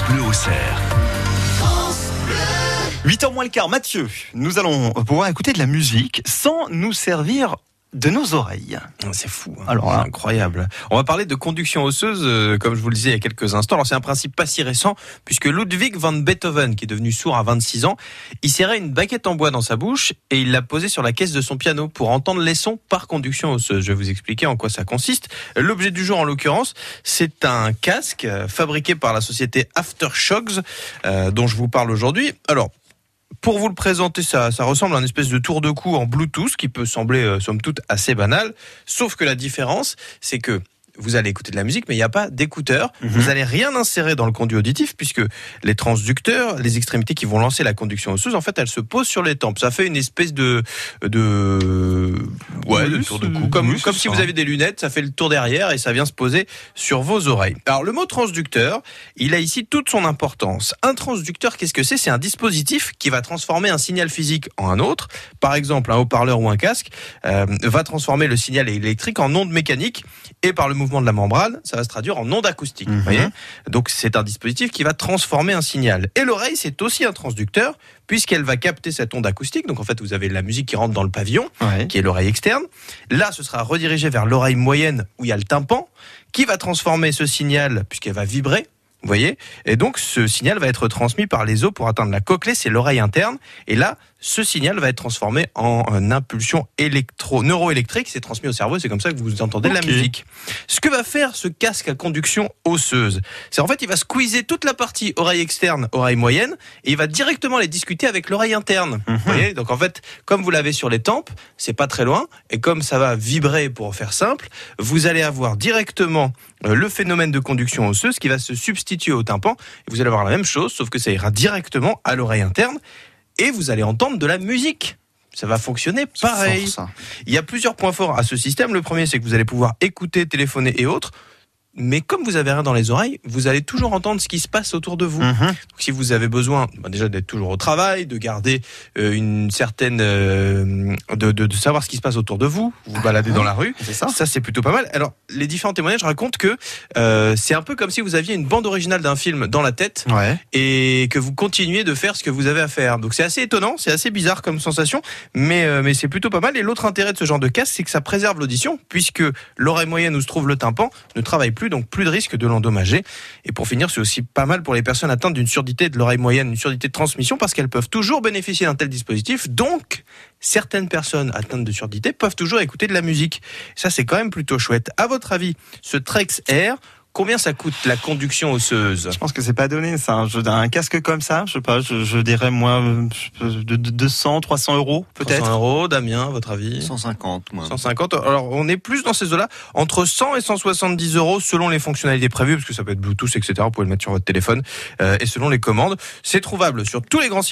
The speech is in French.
Bleu au cerf. 8h moins le quart, Mathieu, nous allons pouvoir écouter de la musique sans nous servir de nos oreilles. C'est fou. hein. Alors là- incroyable. On va parler de conduction osseuse, euh, comme je vous le disais il y a quelques instants. Alors c'est un principe pas si récent, puisque Ludwig van Beethoven, qui est devenu sourd à 26 ans, il serrait une baguette en bois dans sa bouche et il l'a posée sur la caisse de son piano pour entendre les sons par conduction osseuse. Je vais vous expliquer en quoi ça consiste. L'objet du jour, en l'occurrence, c'est un casque euh, fabriqué par la société Aftershocks, euh, dont je vous parle aujourd'hui. Alors, pour vous le présenter, ça, ressemble à une espèce de tour de cou en Bluetooth qui peut sembler, euh, somme toute, assez banal. Sauf que la différence, c'est que vous allez écouter de la musique, mais il n'y a pas d'écouteurs. Vous allez rien insérer dans le conduit auditif puisque les transducteurs, les extrémités qui vont lancer la conduction osseuse, en fait, elles se posent sur les tempes. Ça fait une espèce de de ouais, de tour de cou, comme oui, comme si ça. vous avez des lunettes. Ça fait le tour derrière et ça vient se poser sur vos oreilles. Alors le mot transducteur, il a ici toute son importance. Un transducteur, qu'est-ce que c'est? C'est un dispositif qui va transformer un signal physique en un autre. Par exemple, un haut-parleur ou un casque euh, va transformer le signal électrique en onde mécanique et par le mouvement de la membrane, ça va se traduire en onde acoustique. Mhm. Vous voyez Donc c'est un dispositif qui va transformer un signal. Et l'oreille, c'est aussi un transducteur puisqu'elle va capter cette onde acoustique. Donc en fait, vous avez la musique qui rentre dans le pavillon Ouais. qui est l'oreille externe. Là, ce sera redirigé vers l'oreille moyenne où il y a le tympan, qui va transformer ce signal puisqu'elle va vibrer. Vous voyez Et donc, ce signal va être transmis par les os pour atteindre la cochlée, c'est l'oreille interne. Et là, ce signal va être transformé en une impulsion électro neuroélectrique. C'est transmis au cerveau. C'est comme ça que vous entendez de Ok. la musique. Ce que va faire ce casque à conduction osseuse, c'est en fait, il va squeezer toute la partie oreille externe, oreille moyenne, et il va directement les discuter avec l'oreille interne. Mhm. Vous voyez? Donc en fait, comme vous l'avez sur les tempes, c'est pas très loin, et comme ça va vibrer pour faire simple, vous allez avoir directement euh, le phénomène de conduction osseuse qui va se substituer au tympan, et vous allez avoir la même chose, sauf que ça ira directement à l'oreille interne, et vous allez entendre de la musique. Ça va fonctionner pareil. Fort, ça. Il y a plusieurs points forts à ce système. Le premier, c'est que vous allez pouvoir écouter, téléphoner et autres. Mais comme vous avez rien dans les oreilles, vous allez toujours entendre ce qui se passe autour de vous. Mhm. Donc, si vous avez besoin bah, déjà d'être toujours au travail, de garder euh, une certaine, euh, de, de, de savoir ce qui se passe autour de vous, vous vous baladez dans la rue, C'est ça ça c'est plutôt pas mal. Alors les différents témoignages racontent que euh, c'est un peu comme si vous aviez une bande originale d'un film dans la tête Ouais. et que vous continuez de faire ce que vous avez à faire. Donc c'est assez étonnant, c'est assez bizarre comme sensation, mais mais c'est plutôt pas mal. Et l'autre intérêt de ce genre de casque, c'est que ça préserve l'audition, puisque l'oreille moyenne où se trouve le tympan ne travaille plus, donc plus de risque de l'endommager. Et pour finir, c'est aussi pas mal pour les personnes atteintes d'une surdité de l'oreille moyenne, une surdité de transmission, parce qu'elles peuvent toujours bénéficier d'un tel dispositif. Donc certaines personnes atteintes de surdité peuvent toujours écouter de la musique. Ça c'est quand même plutôt chouette. À votre avis, ce Trex Air Combien ça coûte la conduction osseuse? Je pense que c'est pas donné, ça. Un, casque comme ça, je sais pas, je, je dirais moi euh, de, de 200, 300 euros 300 peut-être. euros, Damien, votre avis? 150, moi. 150. Alors, on est plus dans ces eaux-là, entre 100 et 170 euros selon les fonctionnalités prévues, parce que ça peut être Bluetooth, etc. Vous pouvez le mettre sur votre téléphone, euh, et selon les commandes. C'est trouvable sur tous les grands sites